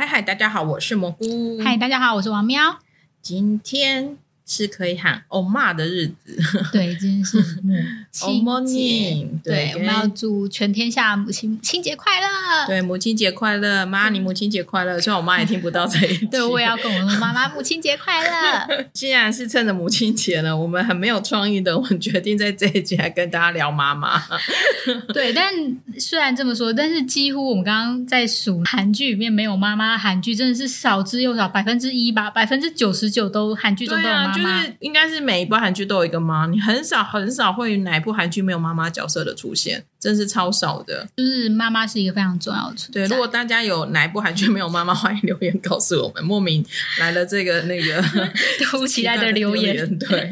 嗨嗨，大家好，我是蘑菇。嗨，大家好，我是王喵。今天是可以喊欧妈的日子，对，今天是母亲节，对，对，我们要祝全天下母亲母亲节快乐，对，母亲节快乐，妈，你母亲节快乐。虽然我妈也听不到这一 句，对，我也要跟我说妈妈母亲节快乐。既然是趁着母亲节呢，我们很没有创意的，我们决定在这一集来跟大家聊妈妈。对，但虽然这么说，但是几乎我们刚刚在数韩剧里面没有妈妈，韩剧真的是少之又少，百分之一吧，百分之九十九都韩剧中都有妈妈。就是应该是每一部韩剧都有一个妈，你很少很少会有哪一部韩剧没有妈妈角色的出现，真是超少的。就是妈妈是一个非常重要的存在。对，如果大家有哪一部韩剧没有妈妈，欢迎留言告诉我们。莫名来了这个那个 突如其来的留言。对，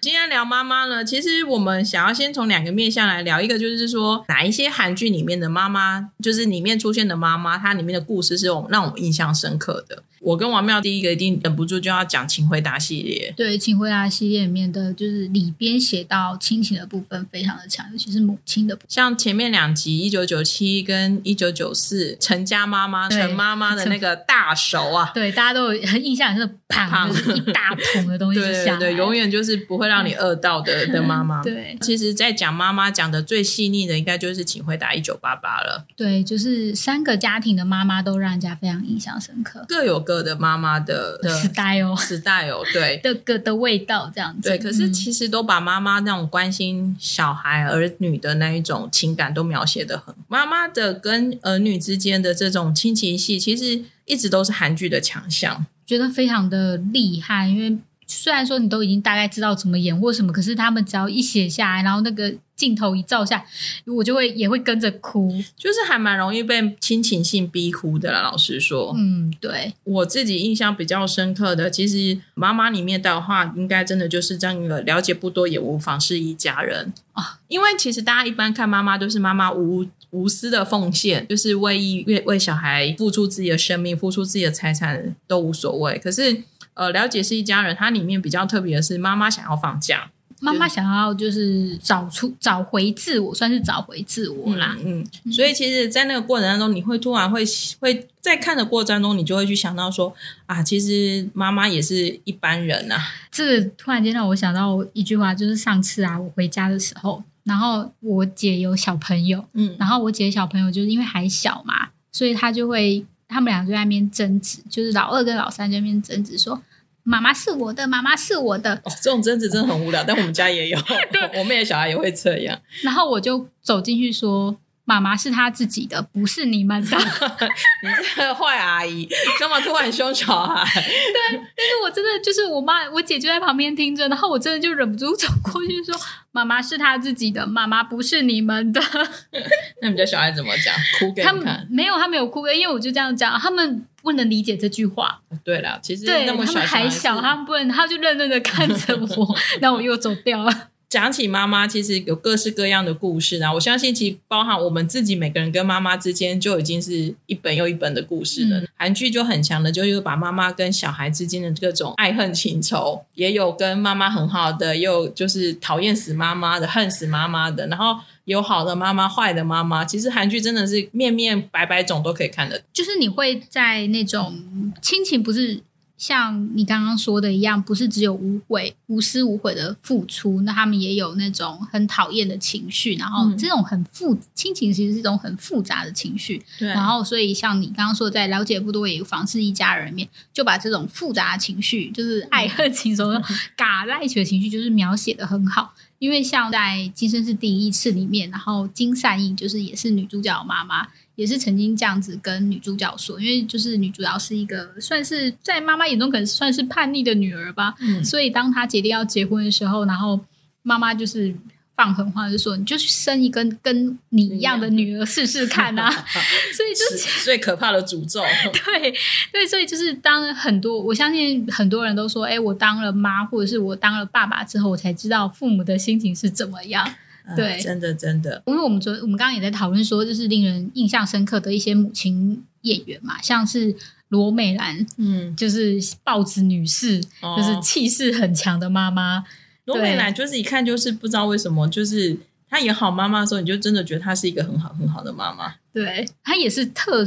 今天聊妈妈呢，其实我们想要先从两个面向来聊，一个就是说哪一些韩剧里面的妈妈，就是里面出现的妈妈，它里面的故事是我们让我们印象深刻的。我跟王妙第一个一定忍不住就要讲《请回答》系列。对，《请回答》系列里面的就是里边写到亲情的部分非常的强，尤其是母亲的部分。像前面两集一九九七跟一九九四，陈家妈妈、陈妈妈的那个大手啊，对，大家都有很印象，是胖，就是一大桶的东西 对，对对，永远就是不会让你饿到的的妈妈。对，其实，在讲妈妈讲的最细腻的，应该就是《请回答一九八八》了。对，就是三个家庭的妈妈都让人家非常印象深刻，各有各的妈妈的 style，style，对的个的味道这样子。对，可是其实都把妈妈那种关心小孩儿女的那一种情感都描写的很。妈妈的跟儿女之间的这种亲情戏，其实一直都是韩剧的强项，觉得非常的厉害，因为。虽然说你都已经大概知道怎么演或什么，可是他们只要一写下来，然后那个镜头一照下，我就会也会跟着哭，就是还蛮容易被亲情性逼哭的啦。老实说，嗯，对，我自己印象比较深刻的，其实妈妈里面的话，应该真的就是这样一个了解不多也无妨是一家人啊。因为其实大家一般看妈妈都是妈妈无无私的奉献，就是为一为为小孩付出自己的生命，付出自己的财产都无所谓。可是。呃，了解是一家人，它里面比较特别的是，妈妈想要放假，妈妈想要就是找出找回自我，算是找回自我啦。嗯，嗯，所以其实，在那个过程当中，你会突然会会在看的过程当中，你就会去想到说啊，其实妈妈也是一般人啊。这个突然间让我想到一句话，就是上次啊，我回家的时候，然后我姐有小朋友，嗯，然后我姐小朋友就是因为还小嘛，所以她就会。他们俩就在那边争执，就是老二跟老三在那边争执，说妈妈是我的，妈妈是我的。哦，这种争执真的很无聊，但我们家也有，我妹的小孩也会这样。然后我就走进去说。妈妈是他自己的，不是你们的。你这个坏阿姨，干嘛突然凶小孩？对，但是我真的就是我妈，我姐就在旁边听着，然后我真的就忍不住走过去说：“妈妈是他自己的，妈妈不是你们的。”那你家小孩怎么讲？哭给？他们没有，他没有哭，因为我就这样讲，他们不能理解这句话。对了，其实对那么小他们还小，他们不能，他就愣愣的看着我，然后我又走掉了。讲起妈妈，其实有各式各样的故事啊！我相信，其实包含我们自己每个人跟妈妈之间，就已经是一本又一本的故事了。嗯、韩剧就很强的，就又把妈妈跟小孩之间的各种爱恨情仇，也有跟妈妈很好的，也有就是讨厌死妈妈的、恨死妈妈的，然后有好的妈妈、坏的妈妈。其实韩剧真的是面面百百种都可以看的，就是你会在那种亲情不是。像你刚刚说的一样，不是只有无悔、无私无悔的付出，那他们也有那种很讨厌的情绪，然后这种很复亲情其实是一种很复杂的情绪。对，然后所以像你刚刚说，在了解不多也妨是一家人里面，就把这种复杂的情绪，就是爱恨情仇 嘎在一起的情绪，就是描写的很好。因为像在《今生是第一次》里面，然后金善映就是也是女主角妈妈。也是曾经这样子跟女主角说，因为就是女主角是一个算是在妈妈眼中可能算是叛逆的女儿吧，嗯，所以当她决定要结婚的时候，然后妈妈就是放狠话，就说你就去生一个跟你一样的女儿试试看啊，所以就是最可怕的诅咒。对对，所以就是当很多我相信很多人都说，哎，我当了妈或者是我当了爸爸之后，我才知道父母的心情是怎么样。对，真的真的，因为我们昨我们刚刚也在讨论说，就是令人印象深刻的一些母亲演员嘛，像是罗美兰，嗯，就是豹子女士，哦、就是气势很强的妈妈。罗美兰就是一看就是不知道为什么，就是她演好妈妈的时候，你就真的觉得她是一个很好很好的妈妈。对，她也是特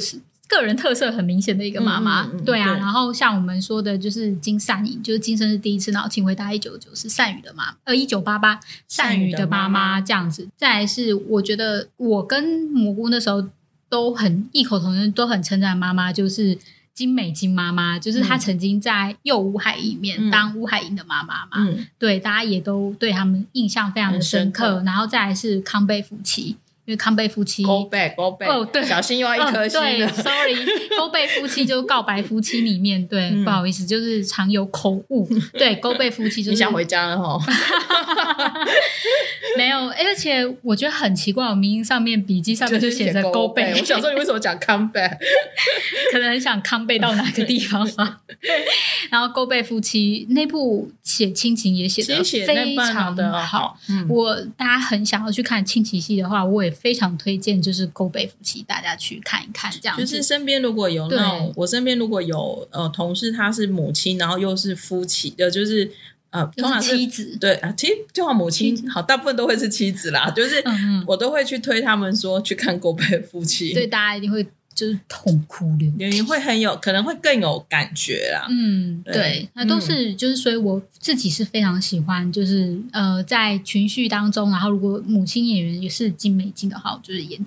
个人特色很明显的一个妈妈。嗯嗯嗯对啊，对然后像我们说的，就是金善宇，就是今生是第一次，然后请回答一九九是善宇的妈，呃，一九八八善宇的妈妈这样子。再来是，我觉得我跟蘑菇那时候都很异口同声，都很称赞妈妈，就是。金美金妈妈就是她曾经在幼乌海里面当乌海英的妈妈嘛，嗯，对，大家也都对他们印象非常的深刻。深刻然后再来是康贝夫妻。因为康贝夫妻，Go back，Go back，哦，对，小心又要一颗星、哦、对，Sorry，勾背夫妻就是告白夫妻里面，对，嗯、不好意思，就是常有口误。对，勾背夫妻就是你想回家了哈？没有，而且我觉得很奇怪，我明明上面笔记上面就写着勾背。我想说，你为什么讲康贝？可能很想康贝到哪个地方吧。然后勾背夫妻那部写亲情也写的非常的好，嗯、我大家很想要去看亲情戏的话，我也。非常推荐，就是勾背夫妻，大家去看一看。这样就是身边如果有那种，我身边如果有呃同事，他是母亲，然后又是夫妻的，就是呃，通常是妻子。对啊，其实就好母亲，好，大部分都会是妻子啦。就是我都会去推他们说去看狗背夫妻，对，大家一定会。就是痛哭流涕，你会很有可能会更有感觉啦。嗯，对，那都是、嗯、就是，所以我自己是非常喜欢，就是呃，在群序当中，然后如果母亲演员也是金美金的话，我就是眼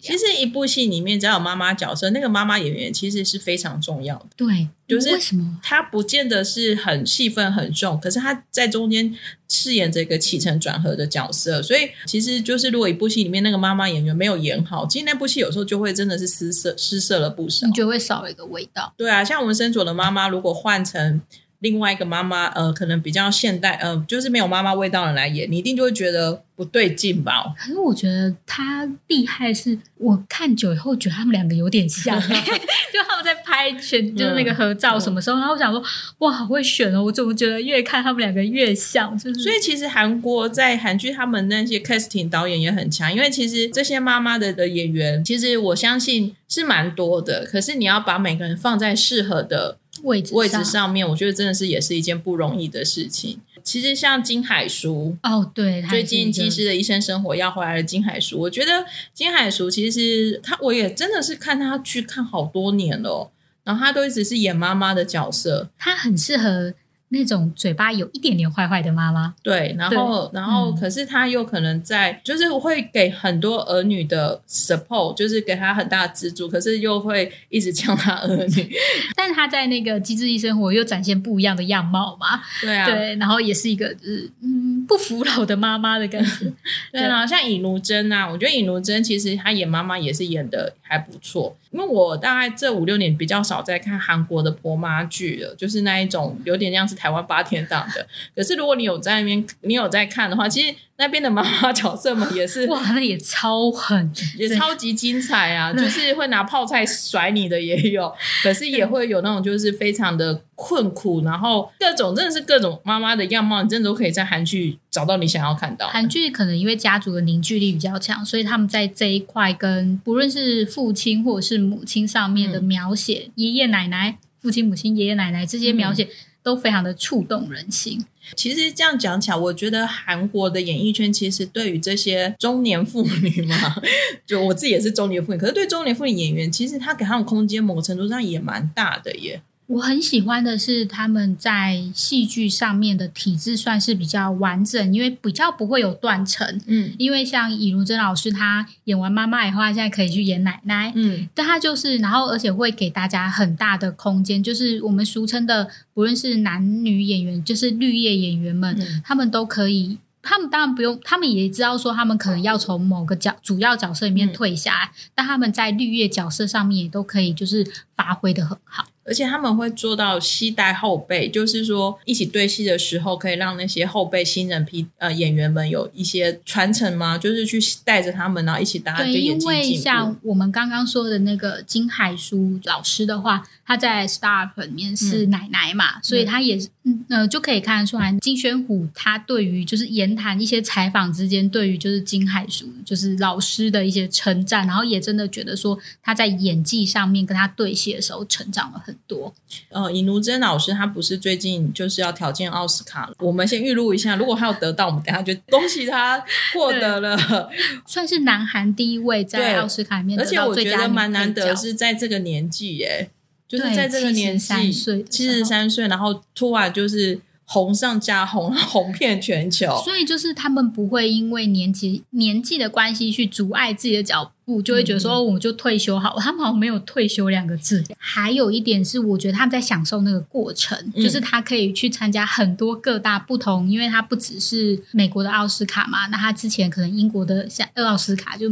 其实一部戏里面只要有妈妈角色，那个妈妈演员其实是非常重要的。对。就是为什么她不见得是很戏份很重，可是她在中间饰演这个起承转合的角色，所以其实就是如果一部戏里面那个妈妈演员没有演好，其实那部戏有时候就会真的是失色失色了不少，你就会少了一个味道。对啊，像我们深佐的妈妈，如果换成。另外一个妈妈，呃，可能比较现代，呃，就是没有妈妈味道的人来演，你一定就会觉得不对劲吧？可是我觉得他厉害是，是我看久以后觉得他们两个有点像，就他们在拍全就是那个合照什么时候，嗯、然后我想说，哇，好会选哦！我怎么觉得越看他们两个越像？就是所以其实韩国在韩剧，他们那些 casting 导演也很强，因为其实这些妈妈的的演员，其实我相信是蛮多的，可是你要把每个人放在适合的。位置位置上面，我觉得真的是也是一件不容易的事情。其实像金海淑哦，对，最近《技师的医生生活》要回来了金海淑，我觉得金海淑其实他，我也真的是看他去看好多年了，然后他都一直是演妈妈的角色，他很适合。那种嘴巴有一点点坏坏的妈妈，对，然后，然后，可是她又可能在，嗯、就是会给很多儿女的 support，就是给她很大的资助，可是又会一直呛她儿女。但是他在那个《机智医生活》又展现不一样的样貌嘛？对啊，对，然后也是一个就是嗯不服老的妈妈的感觉。对啊，像尹如珍啊，我觉得尹如珍其实她演妈妈也是演的还不错。因为我大概这五六年比较少在看韩国的婆妈剧了，就是那一种有点像是台湾八天档的。可是如果你有在那边，你有在看的话，其实。那边的妈妈角色们也是哇，那也超狠，也超级精彩啊！就是会拿泡菜甩你的也有，可是也会有那种就是非常的困苦，然后各种真的是各种妈妈的样貌，你真的都可以在韩剧找到你想要看到。韩剧可能因为家族的凝聚力比较强，所以他们在这一块跟不论是父亲或者是母亲上面的描写，嗯、爷爷奶奶、父亲母亲、爷爷奶奶这些描写。嗯都非常的触动人心。其实这样讲起来，我觉得韩国的演艺圈其实对于这些中年妇女嘛，就我自己也是中年妇女，可是对中年妇女演员，其实他给他们空间，某个程度上也蛮大的耶。我很喜欢的是他们在戏剧上面的体制算是比较完整，因为比较不会有断层。嗯，因为像尹如珍老师，她演完妈妈以后，她现在可以去演奶奶。嗯，但她就是，然后而且会给大家很大的空间，就是我们俗称的，不论是男女演员，就是绿叶演员们，嗯、他们都可以。他们当然不用，他们也知道说他们可能要从某个角主要角色里面退下来，嗯、但他们在绿叶角色上面也都可以就是发挥的很好。而且他们会做到携带后辈，就是说一起对戏的时候，可以让那些后辈新人批呃演员们有一些传承吗？就是去带着他们，然后一起大家就演技进步。因为像我们刚刚说的那个金海淑老师的话，他在 Star 里面是奶奶嘛，嗯、所以他也嗯，呃，就可以看得出来，金宣虎他对于就是言谈一些采访之间，对于就是金海淑就是老师的一些称赞，然后也真的觉得说他在演技上面跟他对戏的时候成长了很多。呃，尹如珍老师他不是最近就是要挑战奥斯卡了？我们先预录一下，如果他有得到，我们等下就恭喜他获得了，算是南韩第一位在奥斯卡里面得到最佳女配角。而且我觉得蛮难得是在这个年纪耶。就是在这个年纪，七十三岁，然后突然就是红上加红，红遍全球。所以就是他们不会因为年纪年纪的关系去阻碍自己的脚步，就会觉得说我们就退休好。他们好像没有退休两个字。还有一点是，我觉得他们在享受那个过程，就是他可以去参加很多各大不同，因为他不只是美国的奥斯卡嘛，那他之前可能英国的像奥斯卡就。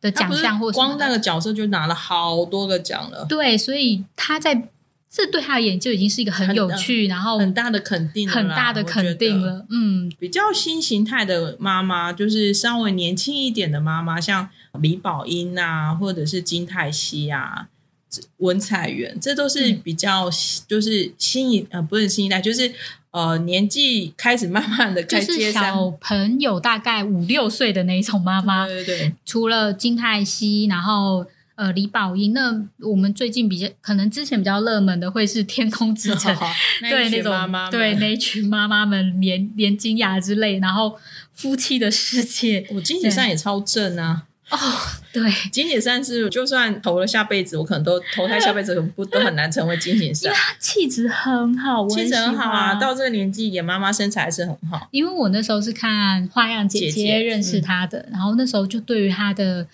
的奖项或光那个角色就拿了好多个奖了，对，所以他在这对他而言就已经是一个很有趣，然后很大的肯定，很大的肯定了。嗯，比较新形态的妈妈，就是稍微年轻一点的妈妈，像李宝英啊，或者是金泰熙啊、文彩元，这都是比较就是新一呃，不是新一代，就是。呃，年纪开始慢慢的开，就是小朋友大概五六岁的那一种妈妈，对对对。除了金泰熙，然后呃李宝英，那我们最近比较可能之前比较热门的会是《天空之城》哦，对那种对那群妈妈们，连连金雅之类，然后夫妻的世界，我金姐上也超正啊。哦，对，金井善是就算投了下辈子，我可能都投胎下辈子不都很难成为金井善，因为他气质很好，气质很好啊，到这个年纪演妈妈身材还是很好。因为我那时候是看《花样姐姐》认识她的，然后那时候就对于她的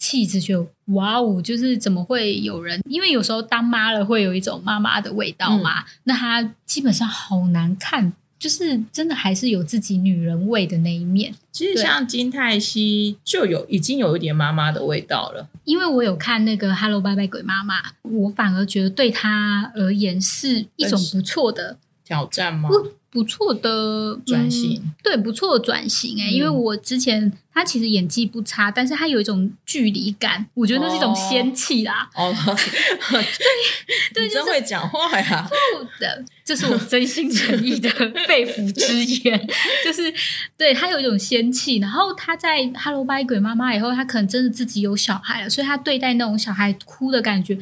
气质就哇哦，就是怎么会有人？因为有时候当妈了会有一种妈妈的味道嘛，嗯、那她基本上好难看。就是真的还是有自己女人味的那一面。其实像金泰熙就有已经有一点妈妈的味道了。因为我有看那个《Hello 拜拜鬼妈妈》，我反而觉得对她而言是一种不错的挑战吗？不错的转型，嗯，对，不错的转型哎，欸，嗯，因为我之前他其实演技不差，但是他有一种距离感，我觉得那是一种仙气啦。哦，对，对，你真会讲话呀！的，这是我真心诚意的肺腑之言，就是对他有一种仙气。然后他在《Hello Bye 鬼妈妈》以后，他可能真的自己有小孩了，所以他对待那种小孩哭的感觉。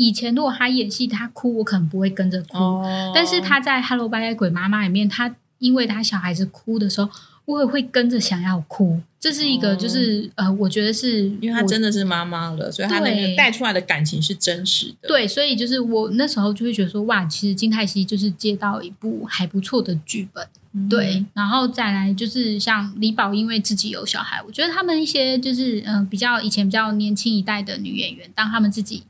以前如果他演戏，他哭，我可能不会跟着哭。Oh. 但是他在《Hello 拜拜鬼妈妈》里面，他因为他小孩子哭的时候，我也会跟着想要哭。这是一个，就是、oh. 呃，我觉得是因为他真的是妈妈了，所以他那个带出来的感情是真实的。对，所以就是我那时候就会觉得说，哇，其实金泰熙就是接到一部还不错的剧本。Mm -hmm. 对，然后再来就是像李宝，因为自己有小孩，我觉得他们一些就是嗯、呃，比较以前比较年轻一代的女演员，当他们自己。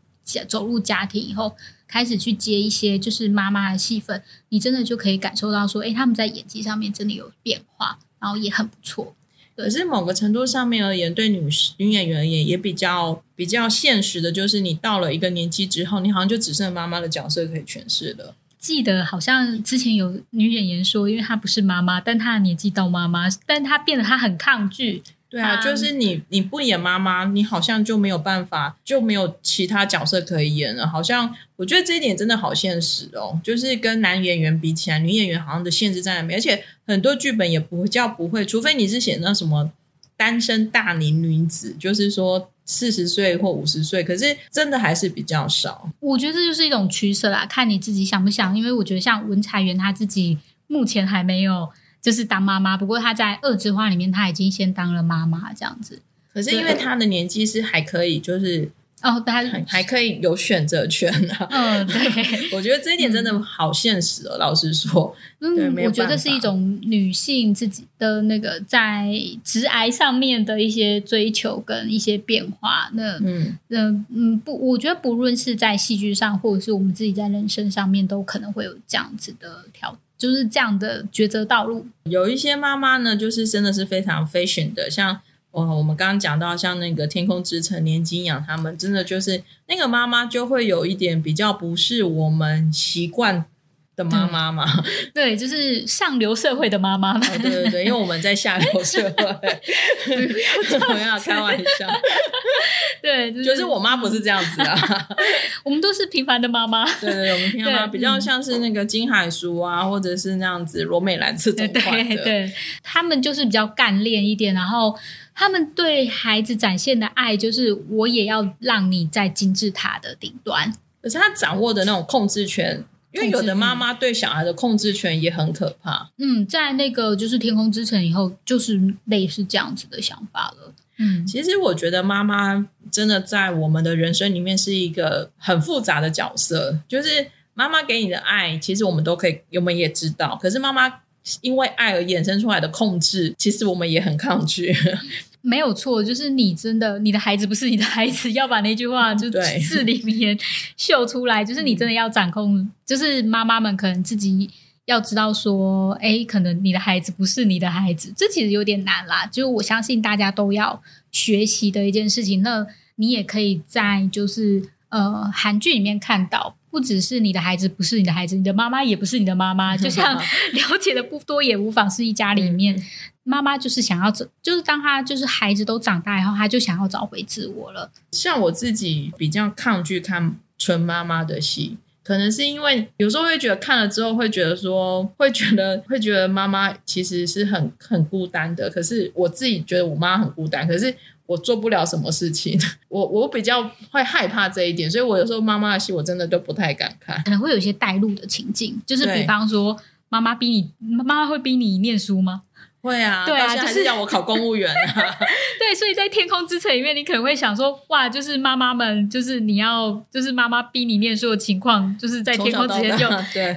走入家庭以后，开始去接一些就是妈妈的戏份，你真的就可以感受到说，哎，他们在演技上面真的有变化，然后也很不错。可是某个程度上面而言，对女女演员而言，也比较比较现实的，就是你到了一个年纪之后，你好像就只剩妈妈的角色可以诠释了。记得好像之前有女演员说，因为她不是妈妈，但她的年纪到妈妈，但她变得她很抗拒。对啊，就是你你不演妈妈，你好像就没有办法，就没有其他角色可以演了。好像我觉得这一点真的好现实哦，就是跟男演员比起来，女演员好像的限制在那边，而且很多剧本也不叫不会，除非你是写那什么单身大龄女子，就是说四十岁或五十岁，可是真的还是比较少。我觉得这就是一种取舍啦，看你自己想不想。因为我觉得像文彩元她自己目前还没有。就是当妈妈，不过她在《二之花》里面，她已经先当了妈妈这样子。可是因为她的年纪是还可以，就是哦，她还可以有选择权啊。嗯，对，我觉得这一点真的好现实哦。嗯、老实说，嗯，我觉得是一种女性自己的那个在直癌上面的一些追求跟一些变化。那嗯嗯嗯，不，我觉得不论是在戏剧上，或者是我们自己在人生上面，都可能会有这样子的挑。就是这样的抉择道路。有一些妈妈呢，就是真的是非常 fashion 的，像哦我们刚刚讲到，像那个《天空之城》年金养他们，真的就是那个妈妈就会有一点比较不是我们习惯的妈妈嘛，对，就是上流社会的妈妈。哦、对对对，因为我们在下流社会，不要开玩笑。对，就是、就是我妈不是这样子啊，我们都是平凡的妈妈。对对，我们平凡妈妈比较像是那个金海淑啊，或者是那样子罗美兰这种款的。对，对，他们就是比较干练一点，然后他们对孩子展现的爱，就是我也要让你在金字塔的顶端。可是他掌握的那种控制权。因为有的妈妈对小孩的控制权也很可怕。嗯，在那个就是天空之城以后，就是类似这样子的想法了。嗯，其实我觉得妈妈真的在我们的人生里面是一个很复杂的角色。就是妈妈给你的爱，其实我们都可以，我们也知道。可是妈妈因为爱而衍生出来的控制，其实我们也很抗拒。没有错，就是你真的，你的孩子不是你的孩子，要把那句话就字里面秀出来，就是你真的要掌控，就是妈妈们可能自己要知道说，哎，可能你的孩子不是你的孩子，这其实有点难啦。就我相信大家都要学习的一件事情，那你也可以在就是呃韩剧里面看到。不只是你的孩子不是你的孩子，你的妈妈也不是你的妈妈。就像 了解的不多也无妨，是一家里面妈妈就是想要找，就是当他就是孩子都长大以后，他就想要找回自我了。像我自己比较抗拒看纯妈妈的戏，可能是因为有时候会觉得看了之后会觉得说，会觉得会觉得妈妈其实是很 很孤单的。可是我自己觉得我妈很孤单，可是。我做不了什么事情，我我比较会害怕这一点，所以我有时候妈妈的戏我真的都不太敢看，可能会有一些带入的情境，就是比方说妈妈逼你，妈妈会逼你念书吗？会啊，对啊，就是让我考公务员啊。对，所以在《天空之城》里面，你可能会想说，哇，就是妈妈们，就是你要，就是妈妈逼你念书的情况，就是在《天空之城 》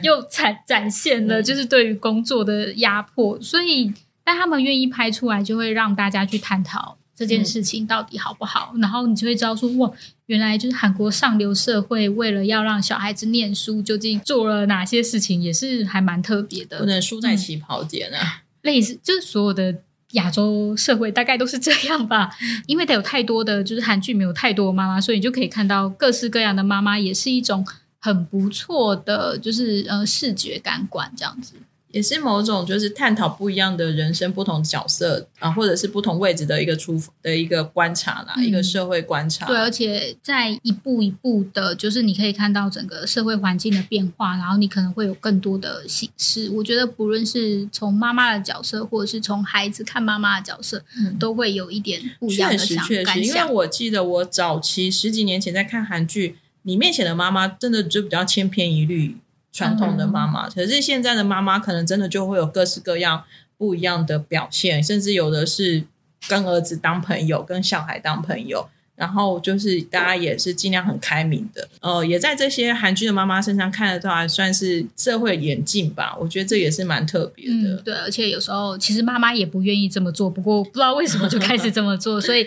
又又展展现了，就是对于工作的压迫，所以但他们愿意拍出来，就会让大家去探讨。这件事情到底好不好？嗯、然后你就会知道说，哇，原来就是韩国上流社会为了要让小孩子念书，究竟做了哪些事情，也是还蛮特别的。不能输在起跑点啊！嗯、类似就是所有的亚洲社会大概都是这样吧，因为它有太多的就是韩剧没有太多的妈妈，所以你就可以看到各式各样的妈妈，也是一种很不错的，就是呃视觉感官这样子。也是某种就是探讨不一样的人生、不同角色啊，或者是不同位置的一个出的一个观察啦，嗯、一个社会观察。对，而且在一步一步的，就是你可以看到整个社会环境的变化，然后你可能会有更多的形式。我觉得不论是从妈妈的角色，或者是从孩子看妈妈的角色，嗯、都会有一点不一样的想确实确实，因为我记得我早期十几年前在看韩剧，里面写的妈妈真的就比较千篇一律。传统的妈妈，可是现在的妈妈可能真的就会有各式各样不一样的表现，甚至有的是跟儿子当朋友，跟小孩当朋友。然后就是大家也是尽量很开明的，呃，也在这些韩剧的妈妈身上看得到，还算是社会演进吧。我觉得这也是蛮特别的。嗯，对，而且有时候其实妈妈也不愿意这么做，不过不知道为什么就开始这么做，所以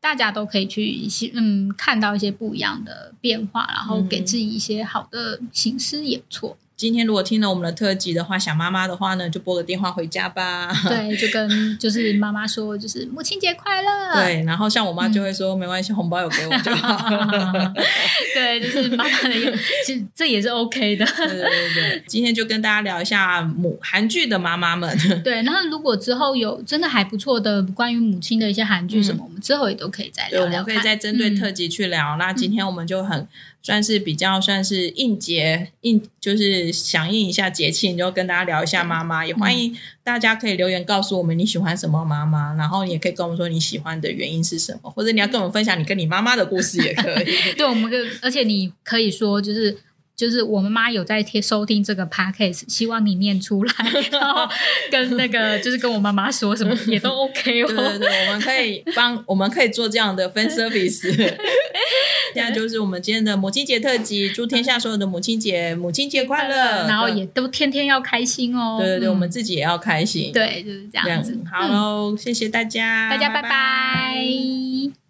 大家都可以去嗯看到一些不一样的变化，然后给自己一些好的形式也不错。今天如果听了我们的特辑的话，想妈妈的话呢，就拨个电话回家吧。对，就跟就是妈妈说，就是母亲节快乐。对，然后像我妈就会说，嗯、没关系，红包有给我就好。对，就是妈妈的意思，其实这也是 OK 的。对对对，今天就跟大家聊一下母韩剧的妈妈们。对，然后如果之后有真的还不错的关于母亲的一些韩剧什么，嗯、我们之后也都可以再聊聊。对，我们可以再针对特辑去聊。嗯、那今天我们就很。算是比较算是应节应，就是响应一下节庆，就跟大家聊一下妈妈。也欢迎大家可以留言告诉我们你喜欢什么妈妈，然后也可以跟我们说你喜欢的原因是什么，或者你要跟我们分享你跟你妈妈的故事也可以。对，我们可而且你可以说就是就是我们妈有在听收听这个 podcast，希望你念出来，然后跟那个就是跟我妈妈说什么也都 OK 哦。对对对，我们可以帮我们可以做这样的分 service。现在就是我们今天的母亲节特辑，祝天下所有的母亲节母亲节快乐，然后也都天天要开心哦。对对对，我们自己也要开心。对，就是这样子。好喽，谢谢大家，大家拜拜。